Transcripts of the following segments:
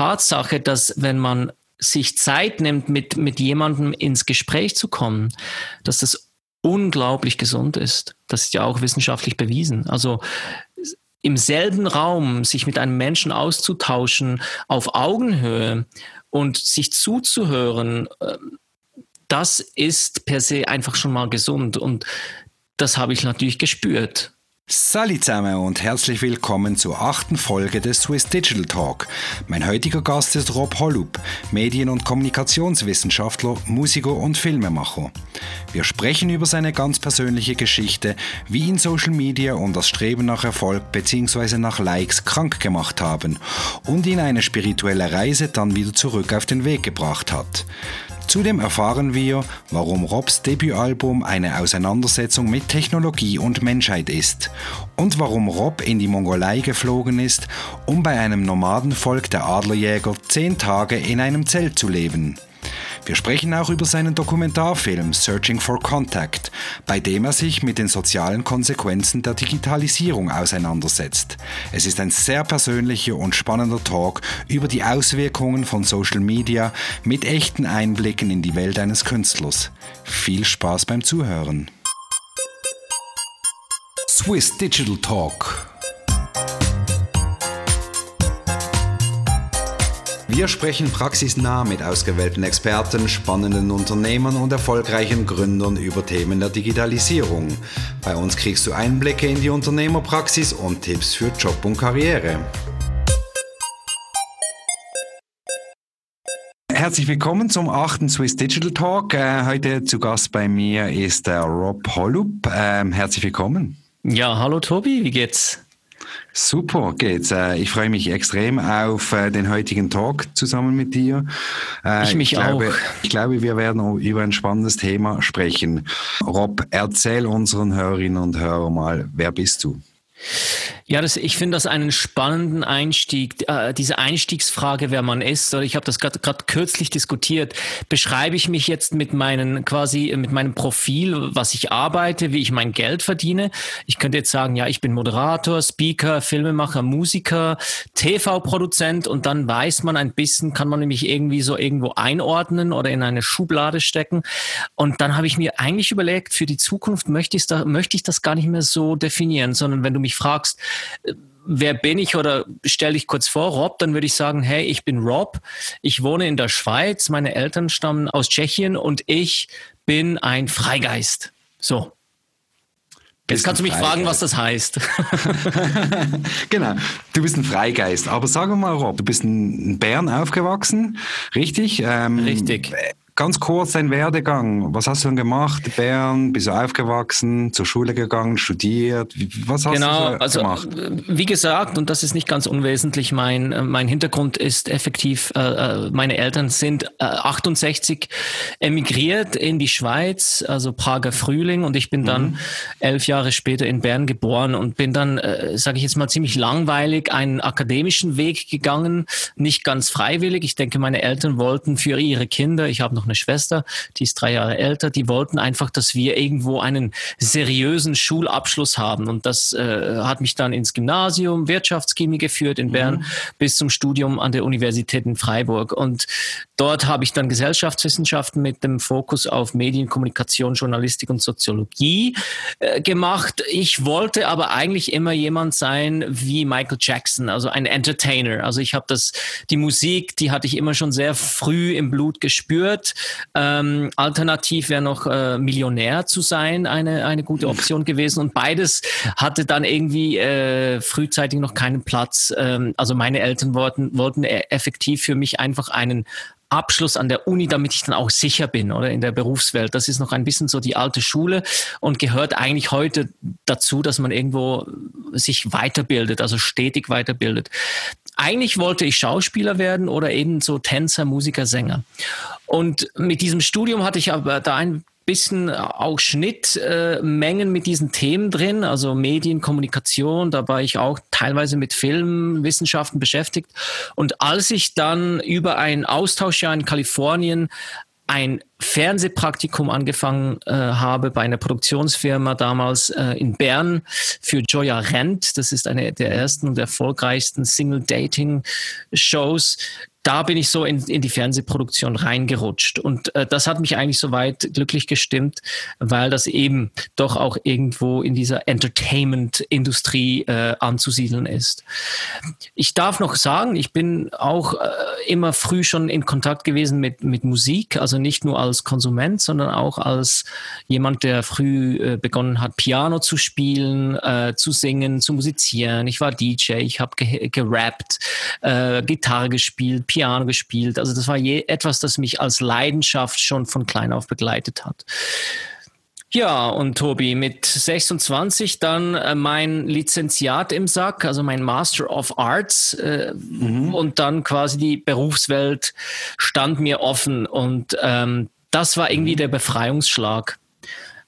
Tatsache, dass wenn man sich Zeit nimmt, mit, mit jemandem ins Gespräch zu kommen, dass das unglaublich gesund ist. Das ist ja auch wissenschaftlich bewiesen. Also im selben Raum sich mit einem Menschen auszutauschen auf Augenhöhe und sich zuzuhören, ähm, das ist per se einfach schon mal gesund und das habe ich natürlich gespürt. Salut zusammen und herzlich willkommen zur achten Folge des Swiss Digital Talk. Mein heutiger Gast ist Rob Hollup, Medien- und Kommunikationswissenschaftler, Musiker und Filmemacher. Wir sprechen über seine ganz persönliche Geschichte, wie ihn Social Media und das Streben nach Erfolg bzw. nach Likes krank gemacht haben und ihn eine spirituelle Reise dann wieder zurück auf den Weg gebracht hat. Zudem erfahren wir, warum Robs Debütalbum eine Auseinandersetzung mit Technologie und Menschheit ist und warum Rob in die Mongolei geflogen ist, um bei einem Nomadenvolk der Adlerjäger zehn Tage in einem Zelt zu leben. Wir sprechen auch über seinen Dokumentarfilm Searching for Contact, bei dem er sich mit den sozialen Konsequenzen der Digitalisierung auseinandersetzt. Es ist ein sehr persönlicher und spannender Talk über die Auswirkungen von Social Media mit echten Einblicken in die Welt eines Künstlers. Viel Spaß beim Zuhören. Swiss Digital Talk Wir sprechen praxisnah mit ausgewählten Experten, spannenden Unternehmern und erfolgreichen Gründern über Themen der Digitalisierung. Bei uns kriegst du Einblicke in die Unternehmerpraxis und Tipps für Job und Karriere. Herzlich willkommen zum achten Swiss Digital Talk. Äh, heute zu Gast bei mir ist der Rob Hollup. Ähm, herzlich willkommen. Ja, hallo Tobi, wie geht's? Super geht's. Äh, ich freue mich extrem auf äh, den heutigen Talk zusammen mit dir. Äh, ich mich ich glaube, auch. Ich glaube, wir werden über ein spannendes Thema sprechen. Rob, erzähl unseren Hörerinnen und Hörern mal, wer bist du? Ja, das, ich finde das einen spannenden Einstieg, äh, diese Einstiegsfrage, wer man ist. Ich habe das gerade kürzlich diskutiert. Beschreibe ich mich jetzt mit meinen quasi mit meinem Profil, was ich arbeite, wie ich mein Geld verdiene? Ich könnte jetzt sagen, ja, ich bin Moderator, Speaker, Filmemacher, Musiker, TV-Produzent und dann weiß man ein bisschen, kann man nämlich irgendwie so irgendwo einordnen oder in eine Schublade stecken. Und dann habe ich mir eigentlich überlegt, für die Zukunft möchte ich, da, möchte ich das gar nicht mehr so definieren, sondern wenn du mich fragst, wer bin ich oder stell dich kurz vor, Rob, dann würde ich sagen, hey, ich bin Rob, ich wohne in der Schweiz, meine Eltern stammen aus Tschechien und ich bin ein Freigeist. So. Jetzt kannst du mich Freigeist. fragen, was das heißt. genau, du bist ein Freigeist. Aber wir mal, Rob, du bist in Bern aufgewachsen, richtig? Ähm, richtig ganz kurz dein Werdegang. Was hast du denn gemacht? Bern, bist du aufgewachsen, zur Schule gegangen, studiert? Was hast genau, du so also, gemacht? Wie gesagt, und das ist nicht ganz unwesentlich, mein, äh, mein Hintergrund ist effektiv, äh, äh meine Eltern sind äh, 68 emigriert in die Schweiz, also Prager Frühling, und ich bin dann mhm. elf Jahre später in Bern geboren und bin dann, äh, sage ich jetzt mal, ziemlich langweilig einen akademischen Weg gegangen, nicht ganz freiwillig. Ich denke, meine Eltern wollten für ihre Kinder, ich habe noch eine Schwester, die ist drei Jahre älter, die wollten einfach, dass wir irgendwo einen seriösen Schulabschluss haben. Und das äh, hat mich dann ins Gymnasium Wirtschaftschemie geführt in Bern mhm. bis zum Studium an der Universität in Freiburg. Und dort habe ich dann Gesellschaftswissenschaften mit dem Fokus auf Medien, Kommunikation, Journalistik und Soziologie äh, gemacht. Ich wollte aber eigentlich immer jemand sein wie Michael Jackson, also ein Entertainer. Also ich habe das, die Musik, die hatte ich immer schon sehr früh im Blut gespürt. Ähm, alternativ wäre noch äh, Millionär zu sein eine, eine gute Option gewesen. Und beides hatte dann irgendwie äh, frühzeitig noch keinen Platz. Ähm, also meine Eltern wollten, wollten e-, effektiv für mich einfach einen Abschluss an der Uni, damit ich dann auch sicher bin oder in der Berufswelt. Das ist noch ein bisschen so die alte Schule und gehört eigentlich heute dazu, dass man irgendwo sich weiterbildet, also stetig weiterbildet. Eigentlich wollte ich Schauspieler werden oder eben so Tänzer, Musiker, Sänger. Und mit diesem Studium hatte ich aber da ein bisschen auch Schnittmengen äh, mit diesen Themen drin, also Medien, Kommunikation, da war ich auch teilweise mit Filmwissenschaften beschäftigt. Und als ich dann über ein Austauschjahr in Kalifornien ein Fernsehpraktikum angefangen äh, habe bei einer Produktionsfirma damals äh, in Bern für Joya Rent. Das ist eine der ersten und erfolgreichsten Single-Dating-Shows da bin ich so in, in die Fernsehproduktion reingerutscht. Und äh, das hat mich eigentlich soweit glücklich gestimmt, weil das eben doch auch irgendwo in dieser Entertainment-Industrie äh, anzusiedeln ist. Ich darf noch sagen, ich bin auch äh, immer früh schon in Kontakt gewesen mit, mit Musik, also nicht nur als Konsument, sondern auch als jemand, der früh äh, begonnen hat, Piano zu spielen, äh, zu singen, zu musizieren. Ich war DJ, ich habe ge gerappt, äh, Gitarre gespielt, Piano gespielt. Also das war je etwas, das mich als Leidenschaft schon von klein auf begleitet hat. Ja, und Tobi, mit 26 dann äh, mein Lizenziat im Sack, also mein Master of Arts äh, mhm. und dann quasi die Berufswelt stand mir offen und ähm, das war irgendwie mhm. der Befreiungsschlag,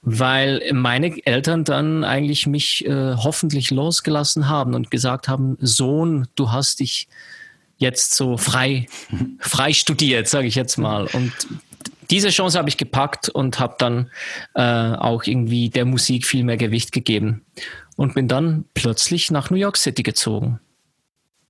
weil meine Eltern dann eigentlich mich äh, hoffentlich losgelassen haben und gesagt haben, Sohn, du hast dich jetzt so frei, frei studiert, sage ich jetzt mal. Und diese Chance habe ich gepackt und habe dann äh, auch irgendwie der Musik viel mehr Gewicht gegeben und bin dann plötzlich nach New York City gezogen.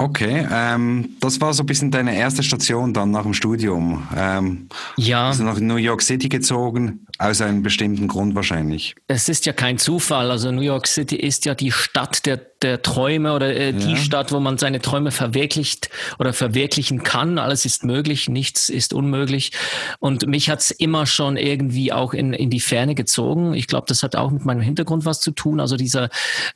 Okay, ähm, das war so ein bisschen deine erste Station dann nach dem Studium. Ähm, ja. Bist du nach New York City gezogen, aus einem bestimmten Grund wahrscheinlich. Es ist ja kein Zufall. Also New York City ist ja die Stadt der der Träume oder äh, die ja. Stadt, wo man seine Träume verwirklicht oder verwirklichen kann. Alles ist möglich, nichts ist unmöglich. Und mich hat's immer schon irgendwie auch in, in die Ferne gezogen. Ich glaube, das hat auch mit meinem Hintergrund was zu tun. Also dieser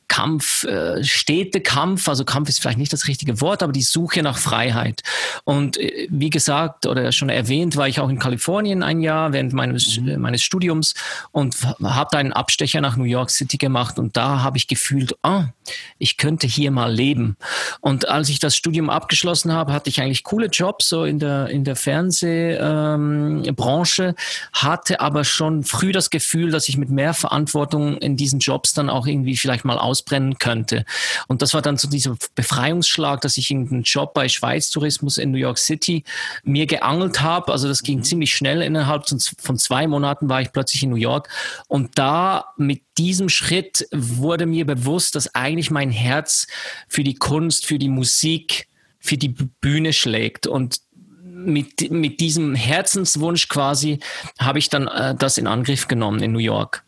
Kampf, äh, stete Kampf, also Kampf ist vielleicht nicht das richtige Wort, aber die Suche nach Freiheit. Und äh, wie gesagt oder schon erwähnt, war ich auch in Kalifornien ein Jahr während meines, mhm. meines Studiums und habe da einen Abstecher nach New York City gemacht. Und da habe ich gefühlt, ah, ich könnte hier mal leben. Und als ich das Studium abgeschlossen habe, hatte ich eigentlich coole Jobs so in der, in der Fernsehbranche, ähm, hatte aber schon früh das Gefühl, dass ich mit mehr Verantwortung in diesen Jobs dann auch irgendwie vielleicht mal ausbrennen könnte. Und das war dann so dieser Befreiungsschlag, dass ich irgendeinen Job bei Schweiz Tourismus in New York City mir geangelt habe. Also das ging mhm. ziemlich schnell. Innerhalb von zwei Monaten war ich plötzlich in New York. Und da mit diesem Schritt wurde mir bewusst, dass eigentlich mein Herz für die Kunst, für die Musik, für die Bühne schlägt. Und mit, mit diesem Herzenswunsch quasi habe ich dann äh, das in Angriff genommen in New York.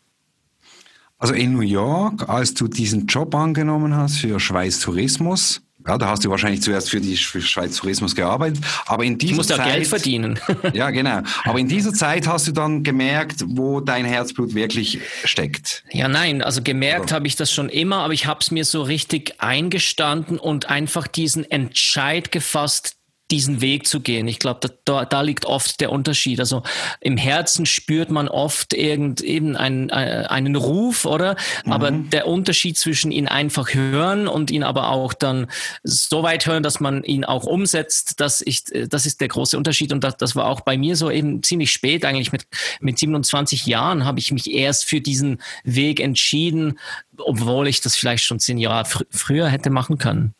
Also in New York, als du diesen Job angenommen hast für Schweiz Tourismus, ja, da hast du wahrscheinlich zuerst für die Schweiz Tourismus gearbeitet, aber in dieser du musst Zeit, ja Geld verdienen. ja, genau. Aber in dieser Zeit hast du dann gemerkt, wo dein Herzblut wirklich steckt. Ja, nein, also gemerkt habe ich das schon immer, aber ich habe es mir so richtig eingestanden und einfach diesen Entscheid gefasst, diesen Weg zu gehen. Ich glaube, da, da liegt oft der Unterschied. Also im Herzen spürt man oft irgend, eben einen, äh, einen Ruf, oder? Mhm. Aber der Unterschied zwischen ihn einfach hören und ihn aber auch dann so weit hören, dass man ihn auch umsetzt, das, ich, das ist der große Unterschied. Und das, das war auch bei mir so eben ziemlich spät, eigentlich mit, mit 27 Jahren habe ich mich erst für diesen Weg entschieden, obwohl ich das vielleicht schon zehn Jahre fr früher hätte machen können.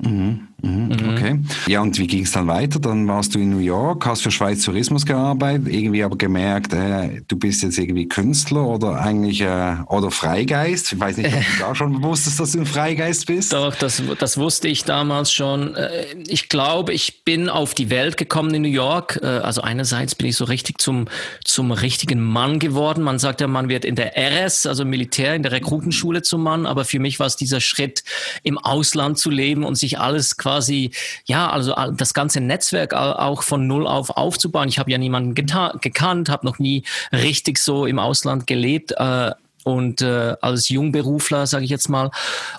Mhm, mhm, mhm, okay. Ja, und wie ging es dann weiter? Dann warst du in New York, hast für Schweiz Tourismus gearbeitet, irgendwie aber gemerkt, äh, du bist jetzt irgendwie Künstler oder eigentlich äh, oder Freigeist. Ich weiß nicht, ob du da schon wusstest, dass du ein Freigeist bist. Doch, das, das wusste ich damals schon. Äh, ich glaube, ich bin auf die Welt gekommen in New York. Äh, also einerseits bin ich so richtig zum, zum richtigen Mann geworden. Man sagt ja, man wird in der RS, also Militär, in der Rekrutenschule zum Mann. Aber für mich war es dieser Schritt, im Ausland zu leben und sich sich alles quasi, ja, also das ganze Netzwerk auch von null auf aufzubauen. Ich habe ja niemanden gekannt, habe noch nie richtig so im Ausland gelebt. Äh, und äh, als Jungberufler, sage ich jetzt mal.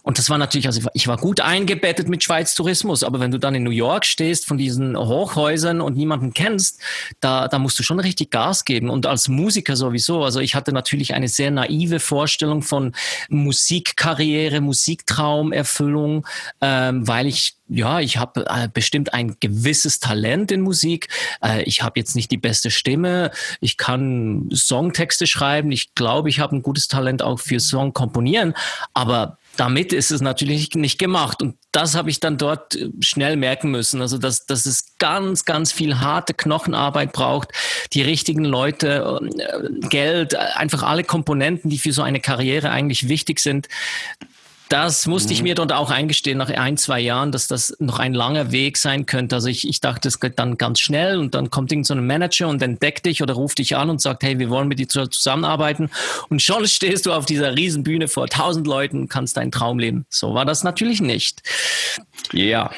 Und das war natürlich, also ich war gut eingebettet mit Schweiz Tourismus, aber wenn du dann in New York stehst von diesen Hochhäusern und niemanden kennst, da, da musst du schon richtig Gas geben. Und als Musiker sowieso. Also ich hatte natürlich eine sehr naive Vorstellung von Musikkarriere, Musiktraumerfüllung, ähm, weil ich ja, ich habe äh, bestimmt ein gewisses Talent in Musik. Äh, ich habe jetzt nicht die beste Stimme. Ich kann Songtexte schreiben. Ich glaube, ich habe ein gutes Talent auch für Song komponieren. Aber damit ist es natürlich nicht gemacht. Und das habe ich dann dort äh, schnell merken müssen. Also, dass, dass es ganz, ganz viel harte Knochenarbeit braucht, die richtigen Leute, äh, Geld, einfach alle Komponenten, die für so eine Karriere eigentlich wichtig sind. Das musste ich mhm. mir dort auch eingestehen nach ein, zwei Jahren, dass das noch ein langer Weg sein könnte. Also ich, ich dachte, es geht dann ganz schnell und dann kommt irgend so ein Manager und entdeckt dich oder ruft dich an und sagt, hey, wir wollen mit dir zusammenarbeiten. Und schon stehst du auf dieser Riesenbühne vor tausend Leuten und kannst deinen Traum leben. So war das natürlich nicht. Ja.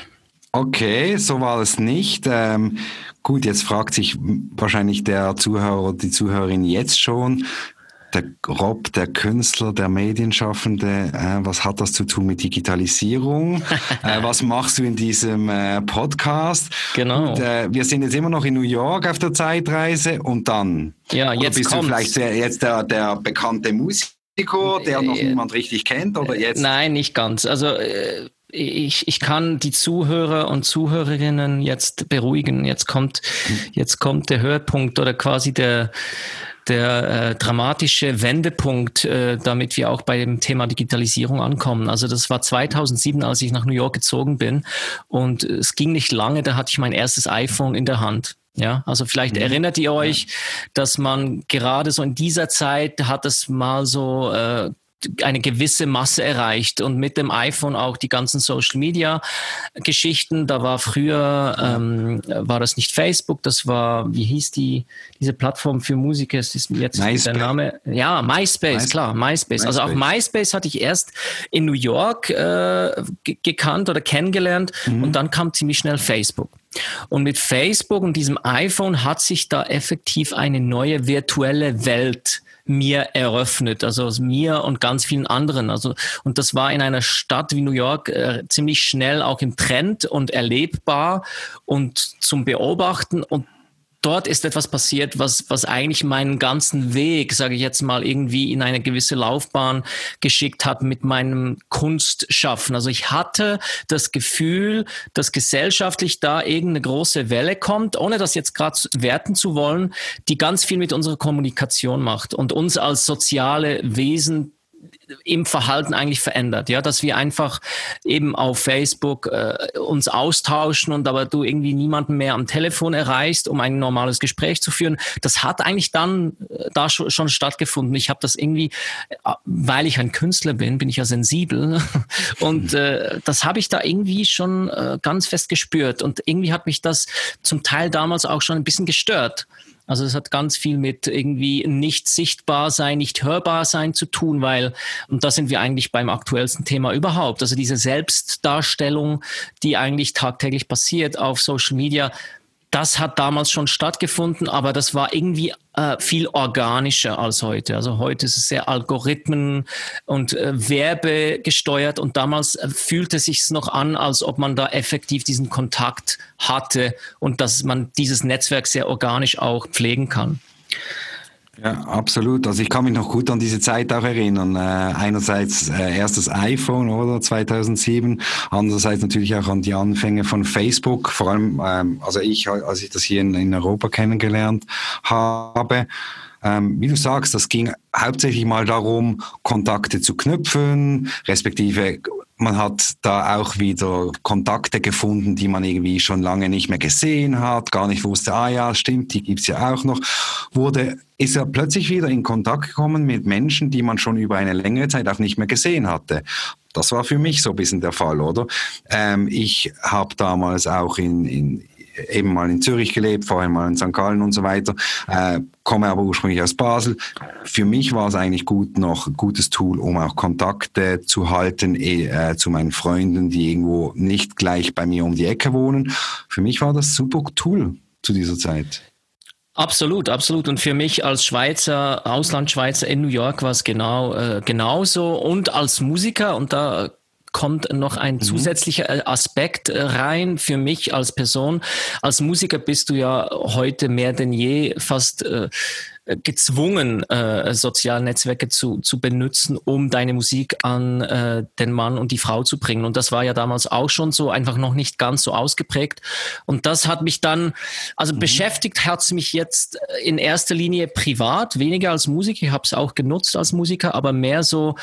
Okay, so war es nicht. Ähm, gut, jetzt fragt sich wahrscheinlich der Zuhörer oder die Zuhörerin jetzt schon, der Rob, der Künstler, der Medienschaffende, äh, was hat das zu tun mit Digitalisierung? äh, was machst du in diesem äh, Podcast? Genau. Und, äh, wir sind jetzt immer noch in New York auf der Zeitreise und dann. Ja, jetzt bist kommt's. du vielleicht der, jetzt der, der bekannte Musiker, der noch äh, niemand richtig kennt, oder jetzt? Nein, nicht ganz. Also äh, ich, ich kann die Zuhörer und Zuhörerinnen jetzt beruhigen. Jetzt kommt, hm. jetzt kommt der Höhepunkt oder quasi der der äh, dramatische Wendepunkt, äh, damit wir auch bei dem Thema Digitalisierung ankommen. Also das war 2007, als ich nach New York gezogen bin und es ging nicht lange, da hatte ich mein erstes iPhone in der Hand. Ja, also vielleicht mhm. erinnert ihr euch, dass man gerade so in dieser Zeit hat es mal so äh, eine gewisse Masse erreicht und mit dem iPhone auch die ganzen Social Media Geschichten. Da war früher ähm, war das nicht Facebook, das war wie hieß die diese Plattform für Musiker? Es ist jetzt MySpace. der Name. Ja, MySpace, MySpace. klar, MySpace. MySpace. Also auch MySpace hatte ich erst in New York äh, gekannt oder kennengelernt mhm. und dann kam ziemlich schnell Facebook. Und mit Facebook und diesem iPhone hat sich da effektiv eine neue virtuelle Welt mir eröffnet, also mir und ganz vielen anderen. Also und das war in einer Stadt wie New York äh, ziemlich schnell auch im Trend und erlebbar und zum Beobachten und dort ist etwas passiert, was, was eigentlich meinen ganzen Weg, sage ich jetzt mal, irgendwie in eine gewisse Laufbahn geschickt hat mit meinem Kunstschaffen. Also ich hatte das Gefühl, dass gesellschaftlich da irgendeine große Welle kommt, ohne das jetzt gerade werten zu wollen, die ganz viel mit unserer Kommunikation macht und uns als soziale Wesen im Verhalten eigentlich verändert, ja, dass wir einfach eben auf Facebook äh, uns austauschen und aber du irgendwie niemanden mehr am Telefon erreichst, um ein normales Gespräch zu führen. Das hat eigentlich dann äh, da schon, schon stattgefunden. Ich habe das irgendwie, äh, weil ich ein Künstler bin, bin ich ja sensibel und äh, das habe ich da irgendwie schon äh, ganz fest gespürt und irgendwie hat mich das zum Teil damals auch schon ein bisschen gestört. Also es hat ganz viel mit irgendwie nicht sichtbar sein, nicht hörbar sein zu tun, weil, und da sind wir eigentlich beim aktuellsten Thema überhaupt, also diese Selbstdarstellung, die eigentlich tagtäglich passiert auf Social Media, das hat damals schon stattgefunden, aber das war irgendwie äh, viel organischer als heute. Also heute ist es sehr Algorithmen und äh, Werbe gesteuert und damals äh, fühlte sich es noch an, als ob man da effektiv diesen Kontakt hatte und dass man dieses Netzwerk sehr organisch auch pflegen kann. Ja, absolut. Also ich kann mich noch gut an diese Zeit auch erinnern. Äh, einerseits äh, erstes iPhone oder 2007, andererseits natürlich auch an die Anfänge von Facebook. Vor allem, ähm, also ich, als ich das hier in, in Europa kennengelernt habe. Ähm, wie du sagst, das ging hauptsächlich mal darum, Kontakte zu knüpfen, respektive man hat da auch wieder Kontakte gefunden, die man irgendwie schon lange nicht mehr gesehen hat, gar nicht wusste, ah ja, stimmt, die gibt's ja auch noch. Wurde, ist er plötzlich wieder in Kontakt gekommen mit Menschen, die man schon über eine längere Zeit auch nicht mehr gesehen hatte. Das war für mich so ein bisschen der Fall, oder? Ähm, ich habe damals auch in, in, eben mal in Zürich gelebt, vorher mal in St. Gallen und so weiter, äh, komme aber ursprünglich aus Basel. Für mich war es eigentlich gut, noch ein gutes Tool, um auch Kontakte zu halten eh, äh, zu meinen Freunden, die irgendwo nicht gleich bei mir um die Ecke wohnen. Für mich war das super Tool zu dieser Zeit. Absolut, absolut. Und für mich als Schweizer, Auslandschweizer in New York war es genau äh, genauso. Und als Musiker, und da kommt noch ein mhm. zusätzlicher äh, Aspekt äh, rein für mich als Person. Als Musiker bist du ja heute mehr denn je fast äh, äh, gezwungen, äh, soziale Netzwerke zu, zu benutzen, um deine Musik an äh, den Mann und die Frau zu bringen. Und das war ja damals auch schon so, einfach noch nicht ganz so ausgeprägt. Und das hat mich dann, also mhm. beschäftigt hat es mich jetzt in erster Linie privat, weniger als Musiker. Ich habe es auch genutzt als Musiker, aber mehr so,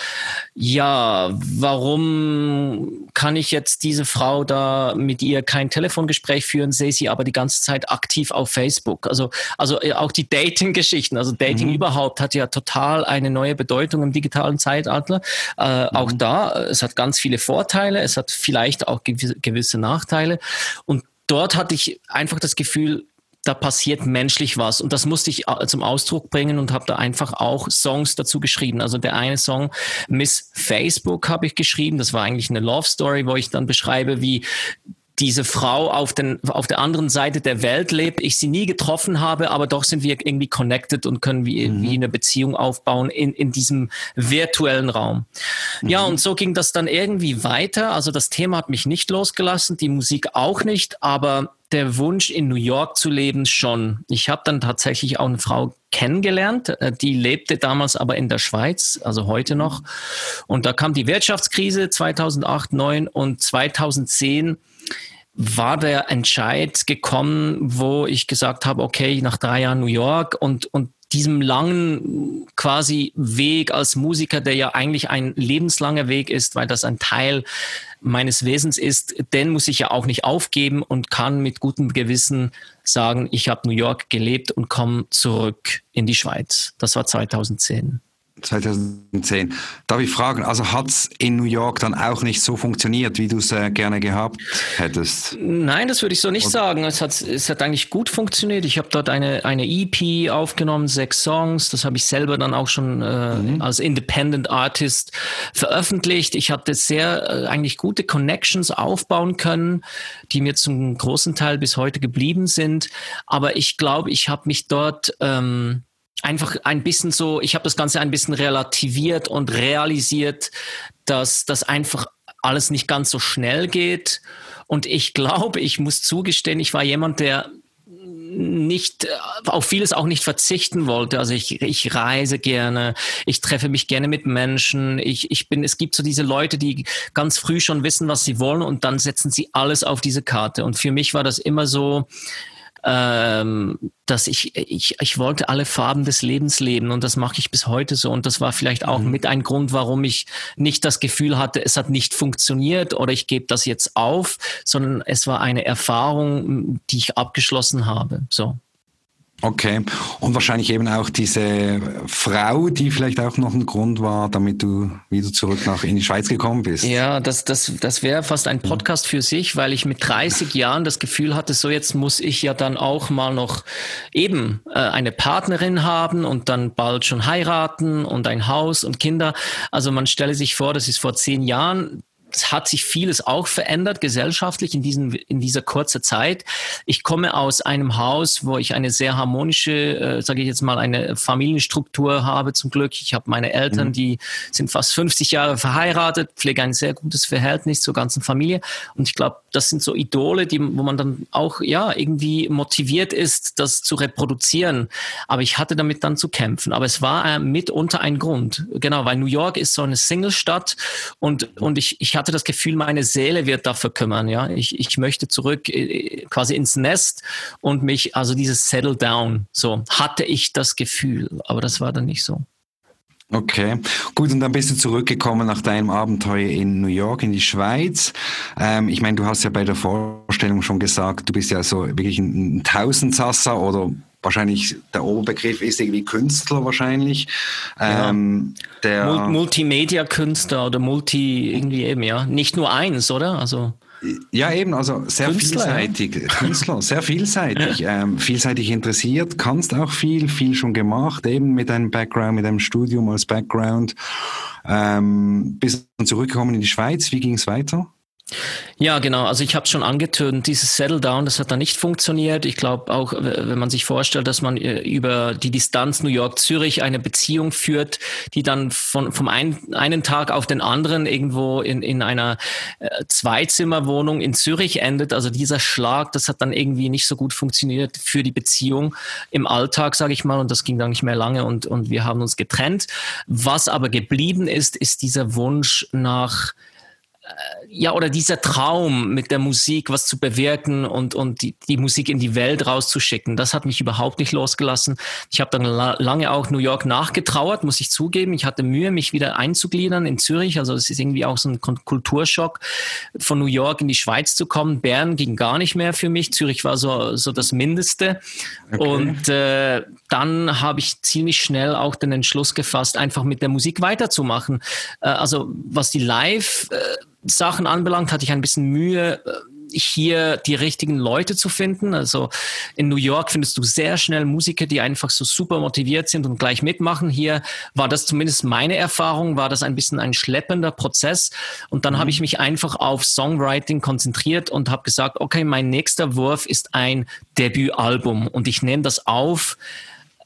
ja, warum kann ich jetzt diese Frau da mit ihr kein Telefongespräch führen, sehe sie aber die ganze Zeit aktiv auf Facebook. Also, also äh, auch die Dating-Geschichten, also Dating mhm. überhaupt hat ja total eine neue Bedeutung im digitalen Zeitalter. Äh, mhm. Auch da, es hat ganz viele Vorteile, es hat vielleicht auch gewisse Nachteile. Und dort hatte ich einfach das Gefühl, da passiert menschlich was. Und das musste ich äh, zum Ausdruck bringen und habe da einfach auch Songs dazu geschrieben. Also der eine Song, Miss Facebook, habe ich geschrieben. Das war eigentlich eine Love Story, wo ich dann beschreibe, wie diese Frau auf, den, auf der anderen Seite der Welt lebt, ich sie nie getroffen habe, aber doch sind wir irgendwie connected und können wie, mhm. wie eine Beziehung aufbauen in, in diesem virtuellen Raum. Mhm. Ja, und so ging das dann irgendwie weiter. Also das Thema hat mich nicht losgelassen, die Musik auch nicht, aber der Wunsch, in New York zu leben, schon. Ich habe dann tatsächlich auch eine Frau kennengelernt, äh, die lebte damals aber in der Schweiz, also heute noch. Und da kam die Wirtschaftskrise 2008, 2009 und 2010 war der Entscheid gekommen, wo ich gesagt habe, okay, nach drei Jahren New York und, und diesem langen quasi Weg als Musiker, der ja eigentlich ein lebenslanger Weg ist, weil das ein Teil meines Wesens ist, den muss ich ja auch nicht aufgeben und kann mit gutem Gewissen sagen, ich habe New York gelebt und komme zurück in die Schweiz. Das war 2010. 2010. Darf ich fragen, also hat es in New York dann auch nicht so funktioniert, wie du es äh, gerne gehabt hättest? Nein, das würde ich so nicht Oder? sagen. Es hat, es hat eigentlich gut funktioniert. Ich habe dort eine, eine EP aufgenommen, sechs Songs. Das habe ich selber dann auch schon äh, mhm. als Independent Artist veröffentlicht. Ich hatte sehr äh, eigentlich gute Connections aufbauen können, die mir zum großen Teil bis heute geblieben sind. Aber ich glaube, ich habe mich dort... Ähm, einfach ein bisschen so, ich habe das Ganze ein bisschen relativiert und realisiert, dass das einfach alles nicht ganz so schnell geht. Und ich glaube, ich muss zugestehen, ich war jemand, der nicht auf vieles auch nicht verzichten wollte. Also ich, ich reise gerne, ich treffe mich gerne mit Menschen. Ich, ich bin, es gibt so diese Leute, die ganz früh schon wissen, was sie wollen und dann setzen sie alles auf diese Karte. Und für mich war das immer so, ähm, dass ich, ich, ich wollte alle Farben des Lebens leben und das mache ich bis heute so. Und das war vielleicht auch mhm. mit ein Grund, warum ich nicht das Gefühl hatte, es hat nicht funktioniert oder ich gebe das jetzt auf, sondern es war eine Erfahrung, die ich abgeschlossen habe. So. Okay. Und wahrscheinlich eben auch diese Frau, die vielleicht auch noch ein Grund war, damit du wieder zurück nach in die Schweiz gekommen bist. Ja, das, das, das wäre fast ein Podcast für sich, weil ich mit 30 Jahren das Gefühl hatte, so jetzt muss ich ja dann auch mal noch eben äh, eine Partnerin haben und dann bald schon heiraten und ein Haus und Kinder. Also man stelle sich vor, das ist vor zehn Jahren es hat sich vieles auch verändert gesellschaftlich in, diesen, in dieser kurzen Zeit. Ich komme aus einem Haus, wo ich eine sehr harmonische, äh, sage ich jetzt mal, eine Familienstruktur habe zum Glück. Ich habe meine Eltern, mhm. die sind fast 50 Jahre verheiratet, pflege ein sehr gutes Verhältnis zur ganzen Familie. Und ich glaube, das sind so Idole, die, wo man dann auch ja irgendwie motiviert ist, das zu reproduzieren. Aber ich hatte damit dann zu kämpfen. Aber es war äh, mitunter ein Grund. Genau, weil New York ist so eine Single-Stadt und, und ich, ich hatte das Gefühl, meine Seele wird dafür kümmern. Ja, ich, ich möchte zurück äh, quasi ins Nest und mich, also dieses Settle Down. So hatte ich das Gefühl, aber das war dann nicht so. Okay, gut, und dann bist du zurückgekommen nach deinem Abenteuer in New York, in die Schweiz. Ähm, ich meine, du hast ja bei der Vorstellung schon gesagt, du bist ja so wirklich ein, ein Tausendsasser oder wahrscheinlich der Oberbegriff ist irgendwie Künstler wahrscheinlich. Ja. Ähm, der Multimedia-Künstler oder Multi irgendwie eben, ja. Nicht nur eins, oder? Also. Ja, eben, also sehr Künstler, vielseitig. Ja. Künstler, sehr vielseitig. Ähm, vielseitig interessiert, kannst auch viel, viel schon gemacht, eben mit deinem Background, mit deinem Studium als Background. Ähm, bist dann zurückgekommen in die Schweiz. Wie ging es weiter? Ja, genau. Also ich habe schon angetönt, dieses Settle Down, das hat da nicht funktioniert. Ich glaube auch, wenn man sich vorstellt, dass man äh, über die Distanz New York-Zürich eine Beziehung führt, die dann von, vom einen, einen Tag auf den anderen irgendwo in, in einer äh, Zweizimmerwohnung in Zürich endet. Also dieser Schlag, das hat dann irgendwie nicht so gut funktioniert für die Beziehung im Alltag, sage ich mal. Und das ging dann nicht mehr lange und, und wir haben uns getrennt. Was aber geblieben ist, ist dieser Wunsch nach ja, oder dieser Traum mit der Musik was zu bewirken und, und die, die Musik in die Welt rauszuschicken, das hat mich überhaupt nicht losgelassen. Ich habe dann la lange auch New York nachgetrauert, muss ich zugeben. Ich hatte Mühe, mich wieder einzugliedern in Zürich. Also es ist irgendwie auch so ein Kulturschock, von New York in die Schweiz zu kommen. Bern ging gar nicht mehr für mich. Zürich war so, so das Mindeste. Okay. Und äh, dann habe ich ziemlich schnell auch den Entschluss gefasst, einfach mit der Musik weiterzumachen. Äh, also was die Live- äh, Sachen anbelangt, hatte ich ein bisschen Mühe, äh, hier die richtigen Leute zu finden. Also in New York findest du sehr schnell Musiker, die einfach so super motiviert sind und gleich mitmachen. Hier war das zumindest meine Erfahrung, war das ein bisschen ein schleppender Prozess. Und dann mhm. habe ich mich einfach auf Songwriting konzentriert und habe gesagt, okay, mein nächster Wurf ist ein Debütalbum und ich nehme das auf.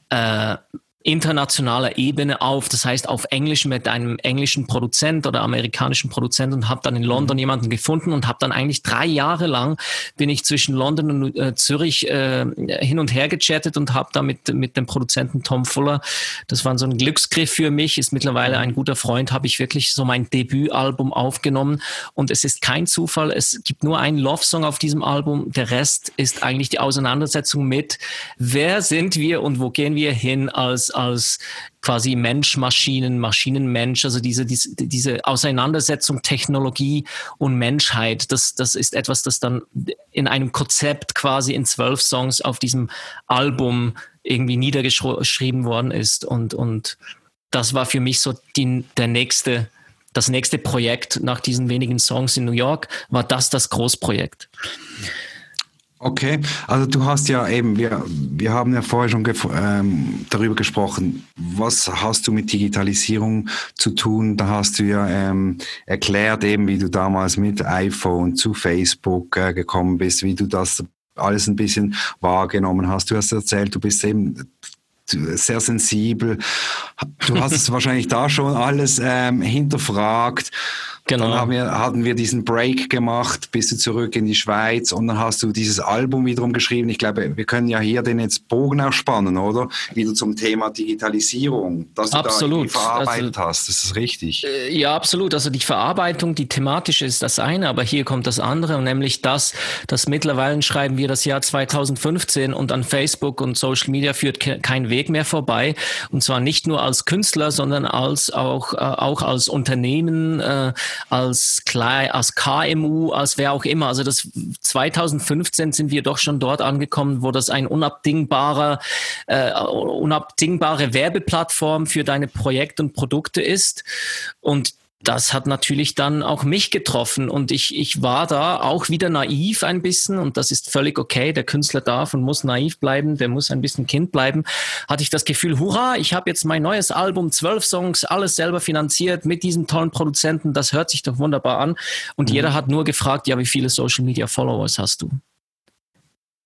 Äh, internationaler Ebene auf, das heißt auf Englisch mit einem englischen Produzent oder amerikanischen Produzent und habe dann in London mhm. jemanden gefunden und habe dann eigentlich drei Jahre lang bin ich zwischen London und äh, Zürich äh, hin und her gechattet und habe da mit, mit dem Produzenten Tom Fuller, das war so ein Glücksgriff für mich, ist mittlerweile ein guter Freund, habe ich wirklich so mein Debütalbum aufgenommen. Und es ist kein Zufall, es gibt nur einen Love-Song auf diesem Album, der Rest ist eigentlich die Auseinandersetzung mit, wer sind wir und wo gehen wir hin als als quasi Mensch, Maschinen, Maschinenmensch, also diese, diese, diese Auseinandersetzung Technologie und Menschheit, das, das ist etwas, das dann in einem Konzept quasi in zwölf Songs auf diesem Album irgendwie niedergeschrieben worden ist und, und das war für mich so die, der nächste, das nächste Projekt nach diesen wenigen Songs in New York, war das das Großprojekt. Okay, also du hast ja eben, wir, wir haben ja vorher schon ähm, darüber gesprochen, was hast du mit Digitalisierung zu tun? Da hast du ja ähm, erklärt eben, wie du damals mit iPhone zu Facebook äh, gekommen bist, wie du das alles ein bisschen wahrgenommen hast. Du hast erzählt, du bist eben sehr sensibel. Du hast es wahrscheinlich da schon alles ähm, hinterfragt. Genau. Dann haben wir, hatten wir diesen Break gemacht, bist du zurück in die Schweiz und dann hast du dieses Album wiederum geschrieben. Ich glaube, wir können ja hier den jetzt Bogen auch spannen, oder? Wieder zum Thema Digitalisierung, dass du absolut. da verarbeitet also, hast. Das ist richtig. Äh, ja, absolut. Also die Verarbeitung, die thematische ist das eine, aber hier kommt das andere, nämlich das, dass mittlerweile schreiben wir das Jahr 2015 und an Facebook und Social Media führt kein Weg mehr vorbei. Und zwar nicht nur als Künstler, sondern als auch, äh, auch als Unternehmen, äh, als, Klein, als KMU, als wer auch immer. Also das 2015 sind wir doch schon dort angekommen, wo das ein unabdingbarer, äh, unabdingbare Werbeplattform für deine Projekte und Produkte ist. Und das hat natürlich dann auch mich getroffen und ich, ich war da auch wieder naiv ein bisschen und das ist völlig okay. Der Künstler darf und muss naiv bleiben, der muss ein bisschen Kind bleiben. Hatte ich das Gefühl, hurra, ich habe jetzt mein neues Album, zwölf Songs, alles selber finanziert mit diesen tollen Produzenten, das hört sich doch wunderbar an. Und mhm. jeder hat nur gefragt, ja, wie viele Social Media Followers hast du?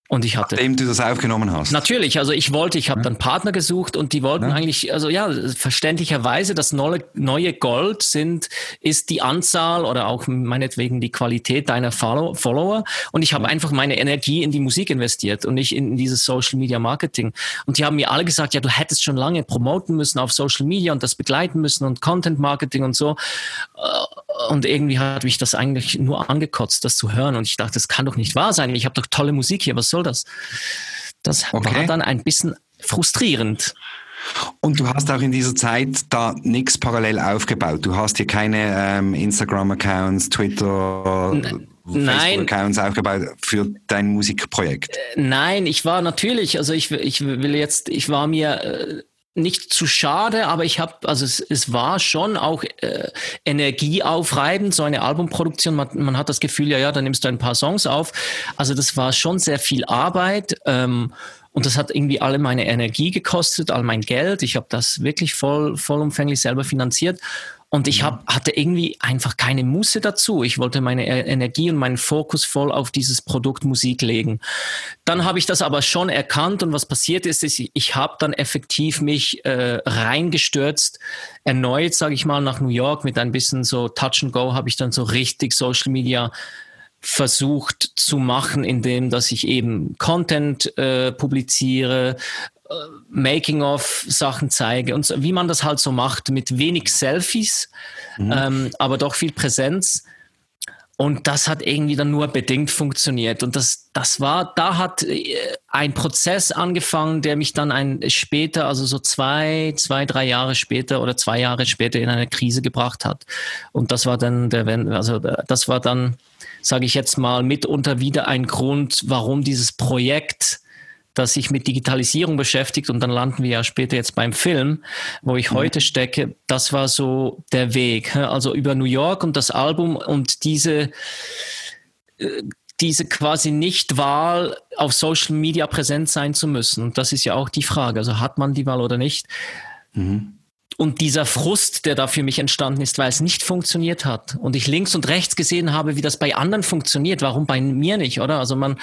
Und ich hatte. Nachdem du das aufgenommen hast. Natürlich, also ich wollte, ich habe dann Partner gesucht und die wollten ja. eigentlich, also ja, verständlicherweise das neue, neue Gold sind, ist die Anzahl oder auch meinetwegen die Qualität deiner Follow Follower. Und ich habe ja. einfach meine Energie in die Musik investiert und nicht in dieses Social Media Marketing. Und die haben mir alle gesagt, ja, du hättest schon lange promoten müssen auf Social Media und das begleiten müssen und Content Marketing und so. Und irgendwie hat mich das eigentlich nur angekotzt, das zu hören. Und ich dachte, das kann doch nicht wahr sein. Ich habe doch tolle Musik hier. Was soll das? Das okay. war dann ein bisschen frustrierend. Und du hast auch in dieser Zeit da nichts parallel aufgebaut. Du hast hier keine ähm, Instagram-Accounts, Twitter. Facebook-Accounts aufgebaut für dein Musikprojekt? Äh, nein, ich war natürlich, also ich, ich will jetzt, ich war mir äh, nicht zu schade, aber ich habe, also es, es war schon auch äh, energieaufreibend, so eine Albumproduktion. Man, man hat das Gefühl, ja, ja, dann nimmst du ein paar Songs auf. Also das war schon sehr viel Arbeit. Ähm, und das hat irgendwie alle meine Energie gekostet, all mein Geld. Ich habe das wirklich voll, vollumfänglich selber finanziert. Und ich hab, hatte irgendwie einfach keine Muße dazu. Ich wollte meine e-, Energie und meinen Fokus voll auf dieses Produkt Musik legen. Dann habe ich das aber schon erkannt und was passiert ist, ist ich habe dann effektiv mich äh, reingestürzt, erneut, sage ich mal, nach New York mit ein bisschen so Touch and Go habe ich dann so richtig Social Media versucht zu machen, indem dass ich eben Content äh, publiziere, Making-of-Sachen zeige und so, wie man das halt so macht, mit wenig Selfies, mhm. ähm, aber doch viel Präsenz. Und das hat irgendwie dann nur bedingt funktioniert. Und das, das war, da hat äh, ein Prozess angefangen, der mich dann ein später, also so zwei, zwei, drei Jahre später oder zwei Jahre später in eine Krise gebracht hat. Und das war dann der, also das war dann, sage ich jetzt mal, mitunter wieder ein Grund, warum dieses Projekt das sich mit Digitalisierung beschäftigt und dann landen wir ja später jetzt beim Film, wo ich mhm. heute stecke. Das war so der Weg. Also über New York und das Album und diese, äh, diese quasi Nicht-Wahl, auf Social Media präsent sein zu müssen. Und das ist ja auch die Frage. Also hat man die Wahl oder nicht? Mhm. Und dieser Frust, der da für mich entstanden ist, weil es nicht funktioniert hat. Und ich links und rechts gesehen habe, wie das bei anderen funktioniert. Warum bei mir nicht, oder? Also man,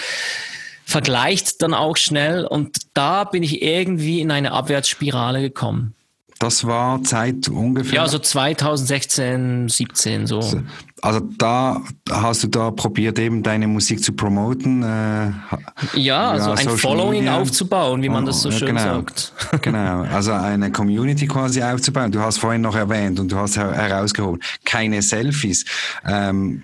vergleicht dann auch schnell und da bin ich irgendwie in eine Abwärtsspirale gekommen. Das war Zeit ungefähr. Ja, so 2016, 17 so. Also da hast du da probiert eben deine Musik zu promoten. Äh, ja, also ein Social Following Media. aufzubauen, wie man das so schön genau, sagt. Genau, also eine Community quasi aufzubauen. Du hast vorhin noch erwähnt und du hast herausgehoben, keine Selfies. Ähm,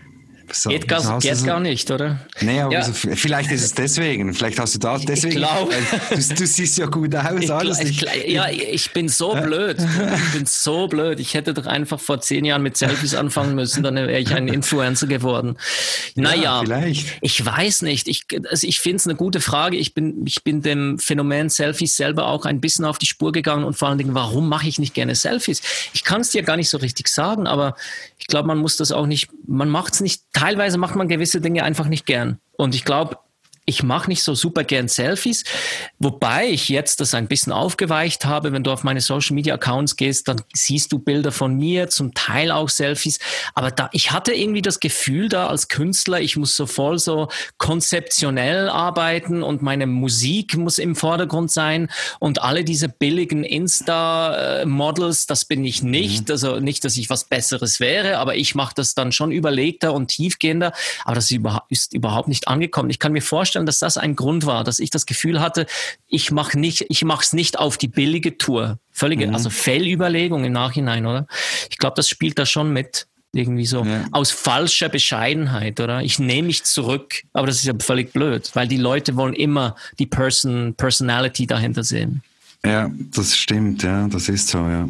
so, geht gar, geht gar nicht, oder? Nee, aber ja. so, vielleicht ist es deswegen. Vielleicht hast du da deswegen. Ich glaub, du, du, siehst ja gut aus, ich, alles. Ich, ja, ich bin so blöd. Ich bin so blöd. Ich hätte doch einfach vor zehn Jahren mit Selfies anfangen müssen, dann wäre ich ein Influencer geworden. Naja, ja, vielleicht. ich weiß nicht. Ich, also ich finde es eine gute Frage. Ich bin, ich bin dem Phänomen Selfies selber auch ein bisschen auf die Spur gegangen und vor allen Dingen, warum mache ich nicht gerne Selfies? Ich kann es dir gar nicht so richtig sagen, aber ich glaube, man muss das auch nicht, man macht es nicht teilweise macht man gewisse Dinge einfach nicht gern. Und ich glaube, ich mache nicht so super gern Selfies, wobei ich jetzt das ein bisschen aufgeweicht habe. Wenn du auf meine Social Media Accounts gehst, dann siehst du Bilder von mir, zum Teil auch Selfies. Aber da, ich hatte irgendwie das Gefühl da als Künstler, ich muss so voll so konzeptionell arbeiten und meine Musik muss im Vordergrund sein und alle diese billigen Insta-Models, das bin ich nicht. Mhm. Also nicht, dass ich was Besseres wäre, aber ich mache das dann schon überlegter und tiefgehender. Aber das ist überhaupt nicht angekommen. Ich kann mir vorstellen, vorstellen, dass das ein Grund war, dass ich das Gefühl hatte, ich mache nicht, ich mache es nicht auf die billige Tour. Völlige, mhm. also Fehlüberlegung im Nachhinein, oder? Ich glaube, das spielt da schon mit. Irgendwie so ja. aus falscher Bescheidenheit, oder? Ich nehme mich zurück, aber das ist ja völlig blöd, weil die Leute wollen immer die Person, Personality dahinter sehen. Ja, das stimmt, ja, das ist so, ja.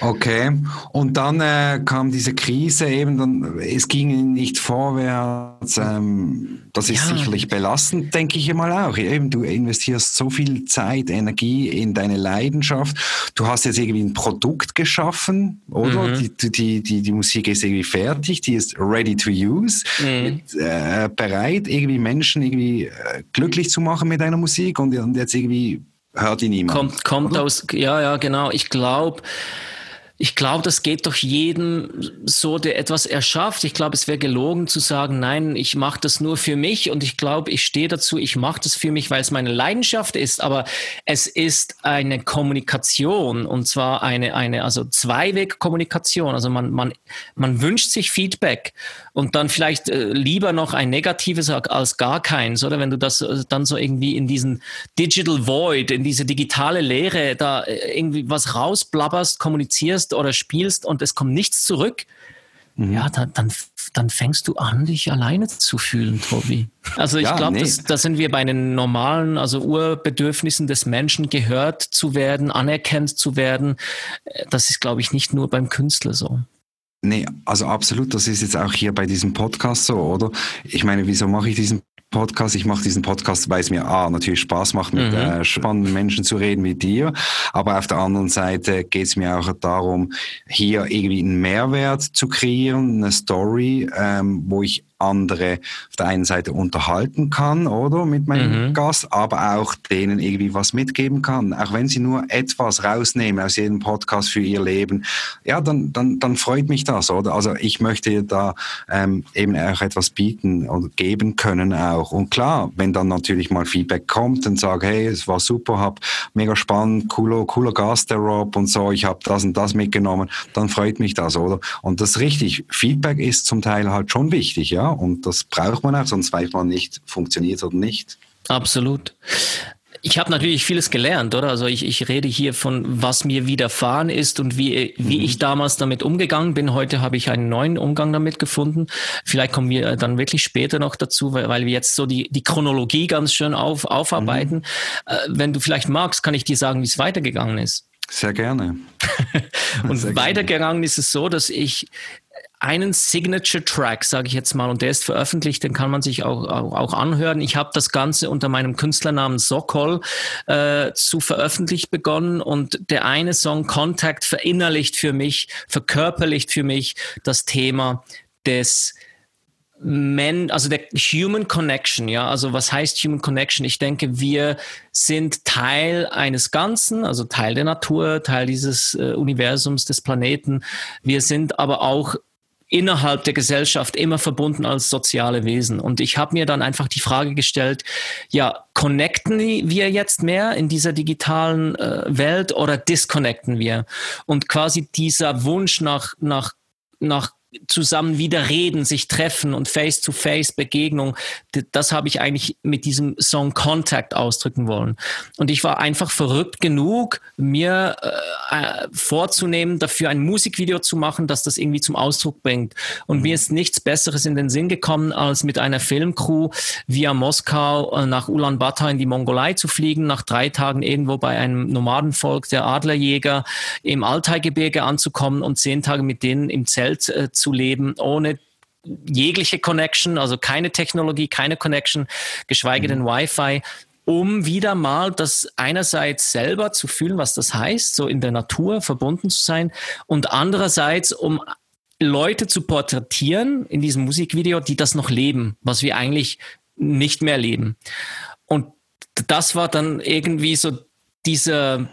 Okay, und dann äh, kam diese Krise eben, dann, es ging nicht vorwärts. Ähm, das ist ja. sicherlich belastend, denke ich mal auch. Eben, du investierst so viel Zeit, Energie in deine Leidenschaft. Du hast jetzt irgendwie ein Produkt geschaffen, oder? Mhm. Die, die, die, die Musik ist irgendwie fertig, die ist ready to use, mhm. mit, äh, bereit, irgendwie Menschen irgendwie äh, glücklich zu machen mit deiner Musik und, und jetzt irgendwie hört die niemand. Kommt, kommt aus, ja, ja, genau. Ich glaube, ich glaube, das geht doch jedem so, der etwas erschafft. Ich glaube, es wäre gelogen zu sagen, nein, ich mache das nur für mich und ich glaube, ich stehe dazu, ich mache das für mich, weil es meine Leidenschaft ist. Aber es ist eine Kommunikation und zwar eine, eine also Zweiweg-Kommunikation. Also man, man, man wünscht sich Feedback und dann vielleicht äh, lieber noch ein negatives als gar keins, oder? Wenn du das äh, dann so irgendwie in diesen Digital Void, in diese digitale Leere da äh, irgendwie was rausblabberst, kommunizierst, oder spielst und es kommt nichts zurück, mhm. ja, dann, dann, dann fängst du an, dich alleine zu fühlen, Tobi. Also ich ja, glaube, nee. da sind wir bei den normalen, also Urbedürfnissen des Menschen, gehört zu werden, anerkannt zu werden. Das ist, glaube ich, nicht nur beim Künstler so. Nee, also absolut, das ist jetzt auch hier bei diesem Podcast so, oder? Ich meine, wieso mache ich diesen Podcast. Ich mache diesen Podcast, weil es mir A, natürlich Spaß macht, mit mhm. äh, spannenden Menschen zu reden wie dir. Aber auf der anderen Seite geht es mir auch darum, hier irgendwie einen Mehrwert zu kreieren, eine Story, ähm, wo ich andere auf der einen Seite unterhalten kann, oder mit meinem mhm. Gast, aber auch denen irgendwie was mitgeben kann. Auch wenn sie nur etwas rausnehmen aus jedem Podcast für ihr Leben, ja, dann, dann, dann freut mich das, oder? Also ich möchte da ähm, eben auch etwas bieten und geben können auch. Und klar, wenn dann natürlich mal Feedback kommt und sage, hey, es war super, hab mega spannend, cooler, cooler Gast, der Rob und so, ich habe das und das mitgenommen, dann freut mich das, oder? Und das ist richtig. Feedback ist zum Teil halt schon wichtig, ja. Und das braucht man auch, sonst weiß man nicht, funktioniert oder nicht. Absolut. Ich habe natürlich vieles gelernt, oder? Also ich, ich rede hier von, was mir widerfahren ist und wie, wie mhm. ich damals damit umgegangen bin. Heute habe ich einen neuen Umgang damit gefunden. Vielleicht kommen wir dann wirklich später noch dazu, weil, weil wir jetzt so die, die Chronologie ganz schön auf, aufarbeiten. Mhm. Äh, wenn du vielleicht magst, kann ich dir sagen, wie es weitergegangen ist. Sehr gerne. und Sehr weitergegangen gerne. ist es so, dass ich einen Signature-Track, sage ich jetzt mal, und der ist veröffentlicht, den kann man sich auch, auch, anhören. Ich habe das Ganze unter meinem Künstlernamen Sokol äh, zu veröffentlichen begonnen und der eine Song Contact verinnerlicht für mich, verkörperlicht für mich das Thema des Men, also der Human Connection, ja, also was heißt Human Connection? Ich denke, wir sind Teil eines Ganzen, also Teil der Natur, Teil dieses äh, Universums, des Planeten. Wir sind aber auch innerhalb der Gesellschaft immer verbunden als soziale Wesen. Und ich habe mir dann einfach die Frage gestellt, ja, connecten wir jetzt mehr in dieser digitalen äh, Welt oder disconnecten wir? Und quasi dieser Wunsch nach, nach, nach zusammen wieder reden, sich treffen und Face-to-Face-Begegnung, das habe ich eigentlich mit diesem Song Contact ausdrücken wollen. Und ich war einfach verrückt genug, mir äh, äh, vorzunehmen, dafür ein Musikvideo zu machen, das das irgendwie zum Ausdruck bringt. Und mir ist nichts Besseres in den Sinn gekommen, als mit einer Filmcrew via Moskau äh, nach Ulaanbaatar in die Mongolei zu fliegen, nach drei Tagen irgendwo bei einem Nomadenvolk der Adlerjäger im Altaigebirge anzukommen und zehn Tage mit denen im Zelt äh, zu leben, ohne jegliche Connection, also keine Technologie, keine Connection, geschweige denn mhm. Wi-Fi, um wieder mal das einerseits selber zu fühlen, was das heißt, so in der Natur verbunden zu sein und andererseits um Leute zu porträtieren in diesem Musikvideo, die das noch leben, was wir eigentlich nicht mehr leben. Und das war dann irgendwie so dieser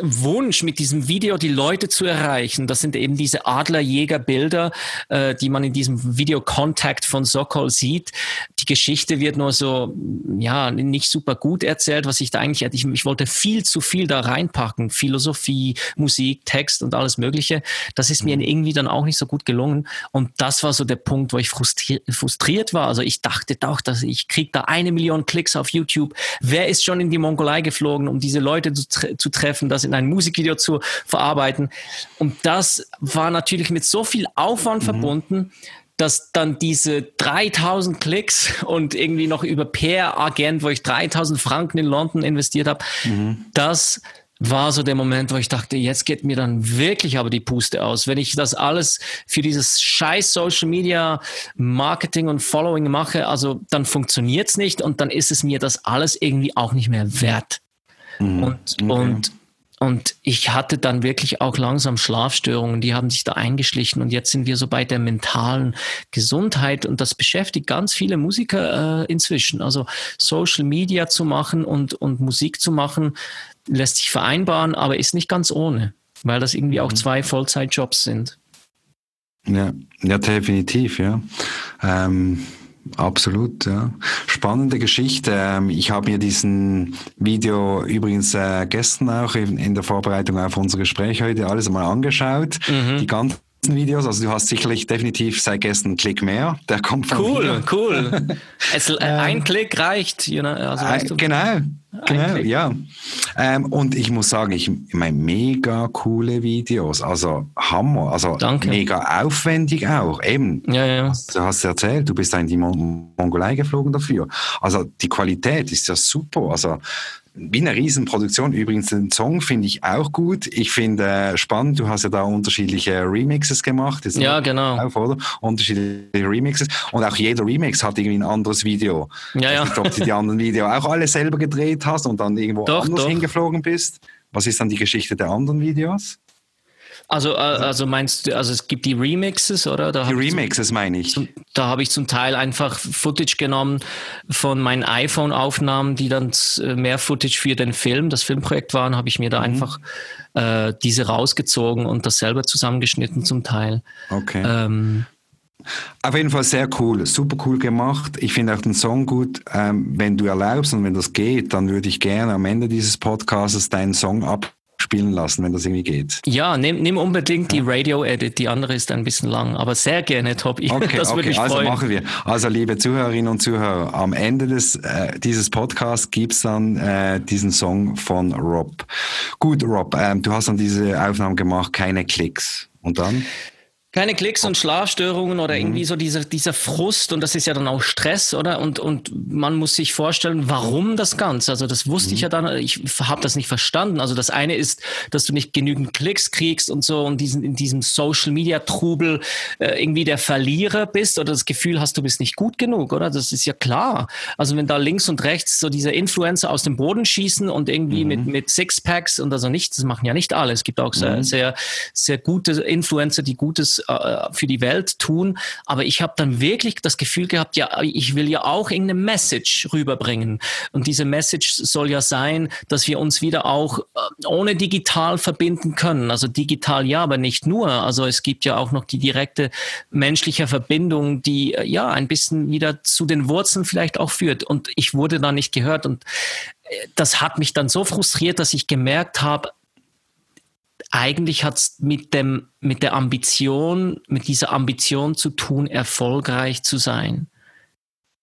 Wunsch, mit diesem Video die Leute zu erreichen. Das sind eben diese Adlerjägerbilder, äh, die man in diesem Video Contact von Sokol sieht. Die Geschichte wird nur so, ja, nicht super gut erzählt, was ich da eigentlich, ich, ich wollte viel zu viel da reinpacken. Philosophie, Musik, Text und alles Mögliche. Das ist mir mhm. irgendwie dann auch nicht so gut gelungen. Und das war so der Punkt, wo ich frustriert, frustriert war. Also ich dachte doch, dass ich krieg da eine Million Klicks auf YouTube. Wer ist schon in die Mongolei geflogen, um diese Leute zu, tre zu treffen? Das in ein Musikvideo zu verarbeiten. Und das war natürlich mit so viel Aufwand mhm. verbunden, dass dann diese 3000 Klicks und irgendwie noch über PR-Agent, wo ich 3000 Franken in London investiert habe, mhm. das war so der Moment, wo ich dachte, jetzt geht mir dann wirklich aber die Puste aus. Wenn ich das alles für dieses scheiß Social Media Marketing und Following mache, also dann funktioniert es nicht und dann ist es mir das alles irgendwie auch nicht mehr wert. Mhm. Und, okay. und und ich hatte dann wirklich auch langsam Schlafstörungen, die haben sich da eingeschlichen. Und jetzt sind wir so bei der mentalen Gesundheit. Und das beschäftigt ganz viele Musiker äh, inzwischen. Also Social Media zu machen und, und Musik zu machen, lässt sich vereinbaren, aber ist nicht ganz ohne, weil das irgendwie auch mhm. zwei Vollzeitjobs sind. Ja, ja, definitiv, ja. Ähm Absolut, ja. Spannende Geschichte. Ähm, ich habe mir diesen Video übrigens äh, gestern auch in, der Vorbereitung auf unser Gespräch heute alles einmal angeschaut. Mhm. Die ganzen Videos, also du hast sicherlich definitiv seit gestern einen Klick mehr. Der kommt von Cool, mir. cool. Es, äh, ein ähm, Klick reicht. You know, also, weißt du, genau, genau, ja. Ähm, und ich muss sagen, ich, ich meine, mega coole Videos, also Hammer, also Danke. mega aufwendig auch. Eben, ja, ja. du hast erzählt, du bist da in die Mongolei geflogen dafür. Also die Qualität ist ja super. Also wie eine Riesenproduktion. Übrigens, den Song finde ich auch gut. Ich finde äh, spannend, du hast ja da unterschiedliche Remixes gemacht. ja, genau. Auf, oder? Unterschiedliche Remixes. Und auch jeder Remix hat irgendwie ein anderes Video. Ja, ja. Ich ob du die anderen Videos auch alle selber gedreht hast und dann irgendwo doch, anders doch. hingeflogen bist. Was ist dann die Geschichte der anderen Videos? Also, äh, also meinst du, also es gibt die Remixes, oder? Da die Remixes zum, meine ich. da habe ich zum Teil einfach Footage genommen von meinen iPhone-Aufnahmen, die dann äh, mehr Footage für den Film, das Filmprojekt waren, habe ich mir da mhm. einfach äh, diese rausgezogen und das selber zusammengeschnitten zum Teil. Okay. Ähm, auf jeden Fall sehr cool, super cool gemacht. Ich finde auch den Song gut. Ähm, wenn du erlaubst und wenn das geht, dann würde ich gerne am Ende dieses Podcasts deinen Song abspielen lassen, wenn das irgendwie geht. Ja, nimm, nimm unbedingt die Radio-Edit, die andere ist ein bisschen lang, aber sehr gerne, Top. Okay, das würde okay, also machen wir. Also liebe Zuhörerinnen und Zuhörer, am Ende des, äh, dieses Podcasts gibt es dann äh, diesen Song von Rob. Gut, Rob, ähm, du hast dann diese Aufnahme gemacht, keine Klicks. Und dann? Keine Klicks und Schlafstörungen oder irgendwie mhm. so dieser, dieser Frust und das ist ja dann auch Stress, oder? Und, und man muss sich vorstellen, warum das Ganze? Also das wusste mhm. ich ja dann, ich habe das nicht verstanden. Also das eine ist, dass du nicht genügend Klicks kriegst und so und diesen, in diesem Social Media Trubel äh, irgendwie der Verlierer bist oder das Gefühl hast, du bist nicht gut genug, oder? Das ist ja klar. Also wenn da links und rechts so diese Influencer aus dem Boden schießen und irgendwie mhm. mit, mit Sixpacks und also nicht, das machen ja nicht alle. Es gibt auch sehr, mhm. sehr, sehr gute Influencer, die gutes äh, für die Welt tun. Aber ich habe dann wirklich das Gefühl gehabt, ja, ich will ja auch irgendeine Message rüberbringen. Und diese Message soll ja sein, dass wir uns wieder auch äh, ohne digital verbinden können. Also digital ja, aber nicht nur. Also es gibt ja auch noch die direkte menschliche Verbindung, die äh, ja ein bisschen wieder zu den Wurzeln vielleicht auch führt. Und ich wurde da nicht gehört. Und das hat mich dann so frustriert, dass ich gemerkt habe, eigentlich hat es mit dem, mit der Ambition, mit dieser Ambition zu tun, erfolgreich zu sein.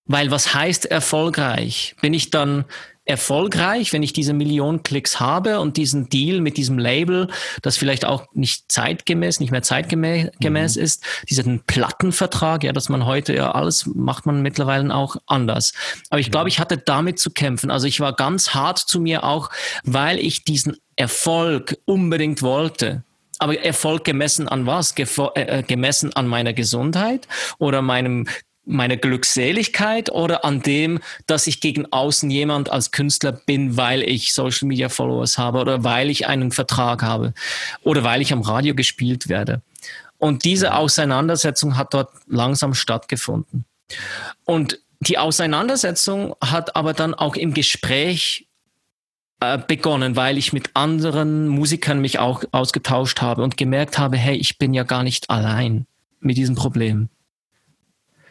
Weil was heißt erfolgreich? Bin ich dann erfolgreich, wenn ich diese Million Klicks habe und diesen Deal mit diesem Label, das vielleicht auch nicht zeitgemäß, nicht mehr zeitgemäß mhm. ist, diesen Plattenvertrag, ja, dass man heute ja alles macht man mittlerweile auch anders. Aber ich glaube, ich hatte damit zu kämpfen. Also ich war ganz hart zu mir auch, weil ich diesen Erfolg unbedingt wollte. Aber Erfolg gemessen an was? Gefo äh, äh gemessen an meiner Gesundheit oder meinem meiner Glückseligkeit oder an dem, dass ich gegen außen jemand als Künstler bin, weil ich Social Media Followers habe oder weil ich einen Vertrag habe oder weil ich am Radio gespielt werde. Und diese Auseinandersetzung hat dort langsam stattgefunden. Und die Auseinandersetzung hat aber dann auch im Gespräch äh, begonnen, weil ich mit anderen Musikern mich auch ausgetauscht habe und gemerkt habe, hey, ich bin ja gar nicht allein mit diesem Problem.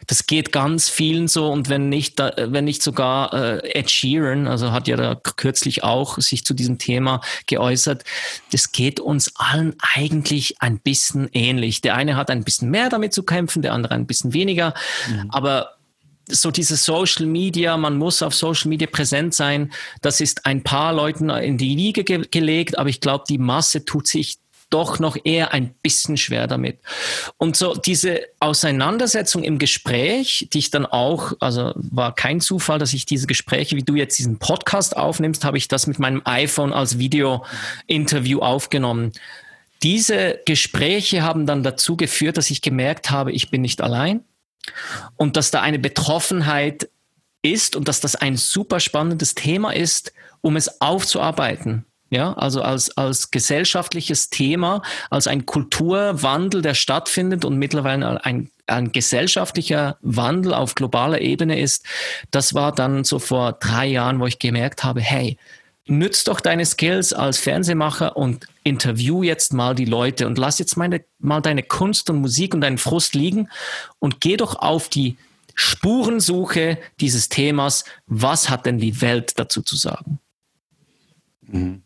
Das geht ganz vielen so und wenn nicht, wenn nicht sogar äh, Ed Sheeran, also hat ja da kürzlich auch sich zu diesem Thema geäußert, das geht uns allen eigentlich ein bisschen ähnlich. Der eine hat ein bisschen mehr damit zu kämpfen, der andere ein bisschen weniger, mhm. aber so dieses Social Media, man muss auf Social Media präsent sein, das ist ein paar Leuten in die Wiege ge gelegt, aber ich glaube, die Masse tut sich doch noch eher ein bisschen schwer damit. Und so diese Auseinandersetzung im Gespräch, die ich dann auch, also war kein Zufall, dass ich diese Gespräche, wie du jetzt diesen Podcast aufnimmst, habe ich das mit meinem iPhone als Video-Interview aufgenommen. Diese Gespräche haben dann dazu geführt, dass ich gemerkt habe, ich bin nicht allein und dass da eine Betroffenheit ist und dass das ein super spannendes Thema ist, um es aufzuarbeiten. Ja, also als, als gesellschaftliches Thema, als ein Kulturwandel, der stattfindet und mittlerweile ein, ein gesellschaftlicher Wandel auf globaler Ebene ist. Das war dann so vor drei Jahren, wo ich gemerkt habe, hey, nütz doch deine Skills als Fernsehmacher und interview jetzt mal die Leute und lass jetzt meine, mal deine Kunst und Musik und deinen Frust liegen und geh doch auf die Spurensuche dieses Themas. Was hat denn die Welt dazu zu sagen? Mhm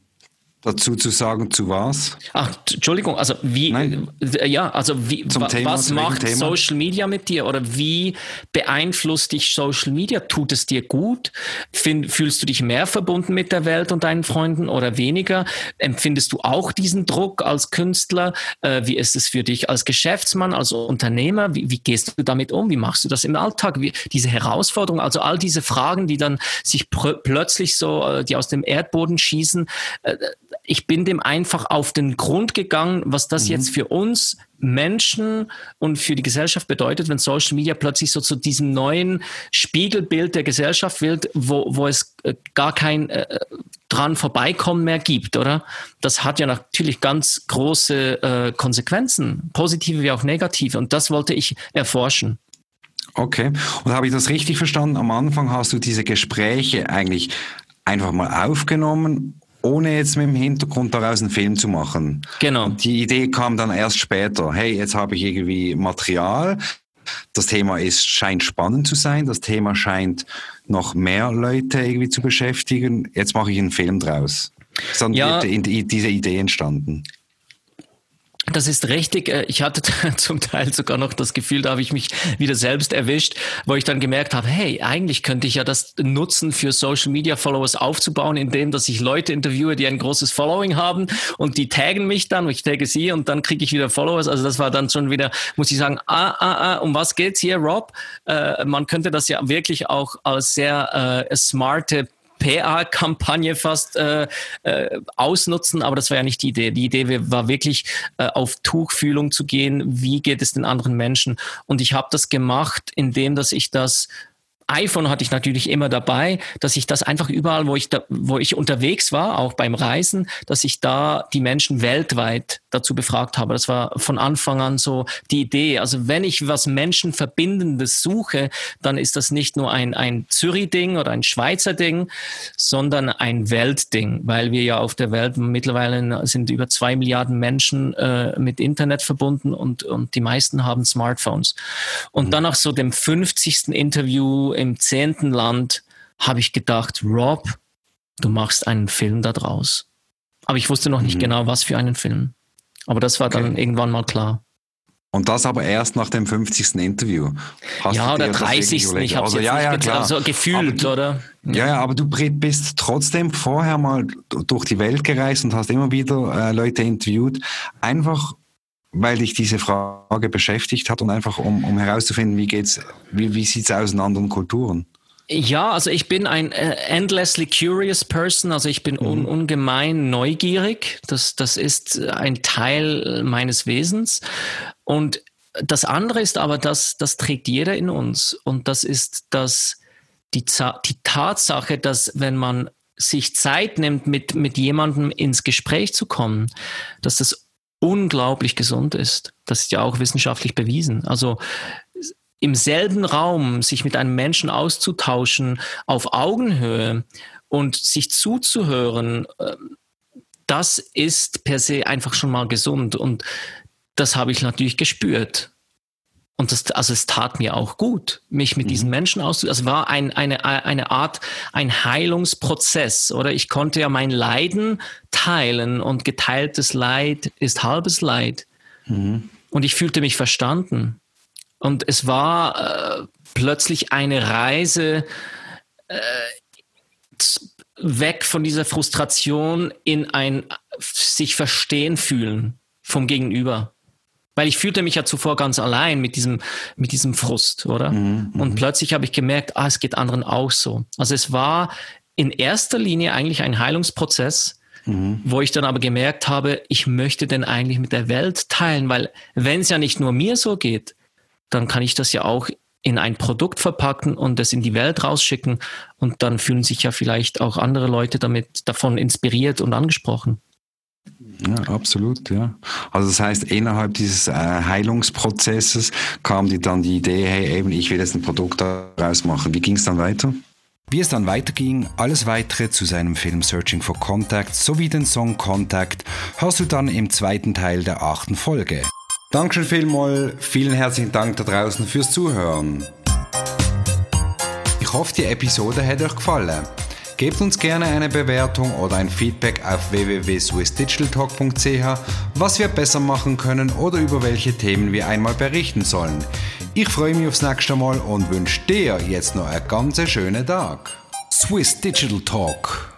dazu zu sagen, zu was? Ach, Entschuldigung, also wie, Nein. Äh, ja, also wie, Zum Thema, was macht? Social Media mit dir oder wie beeinflusst dich Social Media? Tut es dir gut? Find, fühlst du dich mehr verbunden mit der Welt und deinen Freunden oder weniger? Empfindest du auch diesen Druck als Künstler? Äh, wie ist es für dich als Geschäftsmann, als Unternehmer? Wie, wie gehst du damit um? Wie machst du das im Alltag? Wie, diese Herausforderung, also all diese Fragen, die dann sich plötzlich so, äh, die aus dem Erdboden schießen, äh, ich bin dem einfach auf den Grund gegangen, was das mhm. jetzt für uns Menschen und für die Gesellschaft bedeutet, wenn Social Media plötzlich so zu diesem neuen Spiegelbild der Gesellschaft wird, wo, wo es äh, gar kein äh, dran vorbeikommen mehr gibt, oder? Das hat ja natürlich ganz große äh, Konsequenzen, positive wie auch negative. Und das wollte ich erforschen. Okay. Und habe ich das richtig verstanden? Am Anfang hast du diese Gespräche eigentlich einfach mal aufgenommen ohne jetzt mit dem Hintergrund daraus einen Film zu machen. Genau. Und die Idee kam dann erst später. Hey, jetzt habe ich irgendwie Material. Das Thema ist, scheint spannend zu sein. Das Thema scheint noch mehr Leute irgendwie zu beschäftigen. Jetzt mache ich einen Film draus. Dann ja. wird diese Idee entstanden. Das ist richtig. Äh, ich hatte zum Teil sogar noch das Gefühl, da habe ich mich wieder selbst erwischt, wo ich dann gemerkt habe, hey, eigentlich könnte ich ja das nutzen, für Social Media Followers aufzubauen, indem dass ich Leute interviewe, die ein großes Following haben und die taggen mich dann, ich tagge sie und dann kriege ich wieder Followers. Also das war dann schon wieder, muss ich sagen, ah, ah, ah, um was geht's hier, Rob? Äh, man könnte das ja wirklich auch als sehr äh, smarte PR-Kampagne fast äh, äh, ausnutzen, aber das war ja nicht die Idee. Die Idee war wirklich äh, auf Tuchfühlung zu gehen. Wie geht es den anderen Menschen? Und ich habe das gemacht, indem dass ich das iPhone hatte ich natürlich immer dabei, dass ich das einfach überall, wo ich da, wo ich unterwegs war, auch beim Reisen, dass ich da die Menschen weltweit dazu befragt habe. Das war von Anfang an so die Idee. Also wenn ich was Menschenverbindendes suche, dann ist das nicht nur ein, ein Zürich-Ding oder ein Schweizer Ding, sondern ein Weltding, weil wir ja auf der Welt mittlerweile sind über zwei Milliarden Menschen äh, mit Internet verbunden und, und die meisten haben Smartphones. Und mhm. dann nach so dem 50. Interview im zehnten Land habe ich gedacht, Rob, du machst einen Film da draus. Aber ich wusste noch nicht mhm. genau, was für einen Film. Aber das war dann irgendwann mal klar. Und das aber erst nach dem 50. Interview. Hast ja, oder 30. Ich habe es also, ja, ja, klar. Also gefühlt, du, oder? Ja. ja, aber du bist trotzdem vorher mal durch die Welt gereist und hast immer wieder äh, Leute interviewt. Einfach weil dich diese Frage beschäftigt hat und einfach um, um herauszufinden, wie geht's, wie, wie sieht's aus in anderen Kulturen? Ja, also ich bin ein äh, endlessly curious person, also ich bin un, mhm. ungemein neugierig. Das, das ist ein Teil meines Wesens. Und das andere ist aber, das, das trägt jeder in uns. Und das ist das, die, die Tatsache, dass wenn man sich Zeit nimmt, mit, mit jemandem ins Gespräch zu kommen, dass das unglaublich gesund ist. Das ist ja auch wissenschaftlich bewiesen. Also im selben Raum sich mit einem Menschen auszutauschen auf Augenhöhe und sich zuzuhören, ähm, das ist per se einfach schon mal gesund. Und das habe ich natürlich gespürt. Und das, also es tat mir auch gut, mich mit mhm. diesen Menschen auszu. Also es war ein, eine, eine Art, ein Heilungsprozess, oder? Ich konnte ja mein Leiden teilen und geteiltes Leid ist halbes Leid. Mhm. Und ich fühlte mich verstanden. Und es war äh, plötzlich eine Reise äh, weg von dieser Frustration in ein sich verstehen fühlen vom Gegenüber. Weil ich fühlte mich ja zuvor ganz allein mit diesem, mit diesem Frust, oder? Mhm, und mhm. plötzlich habe ich gemerkt, ah, es geht anderen auch so. Also es war in erster Linie eigentlich ein Heilungsprozess, mhm. wo ich dann aber gemerkt habe, ich möchte denn eigentlich mit der Welt teilen, weil wenn es ja nicht nur mir so geht, dann kann ich das ja auch in ein Produkt verpacken und es in die Welt rausschicken und dann fühlen sich ja vielleicht auch andere Leute damit davon inspiriert und angesprochen. Ja, absolut, ja. Also das heißt, innerhalb dieses äh, Heilungsprozesses kam dir dann die Idee, hey, eben, ich will jetzt ein Produkt daraus machen. Wie ging es dann weiter? Wie es dann weiterging, alles weitere zu seinem Film Searching for Contact sowie den Song Contact hörst du dann im zweiten Teil der achten Folge. Dankeschön vielmal, vielen herzlichen Dank da draußen fürs Zuhören. Ich hoffe, die Episode hat euch gefallen. Gebt uns gerne eine Bewertung oder ein Feedback auf www.swissdigitaltalk.ch, was wir besser machen können oder über welche Themen wir einmal berichten sollen. Ich freue mich aufs nächste Mal und wünsche dir jetzt noch einen ganz schönen Tag. Swiss Digital Talk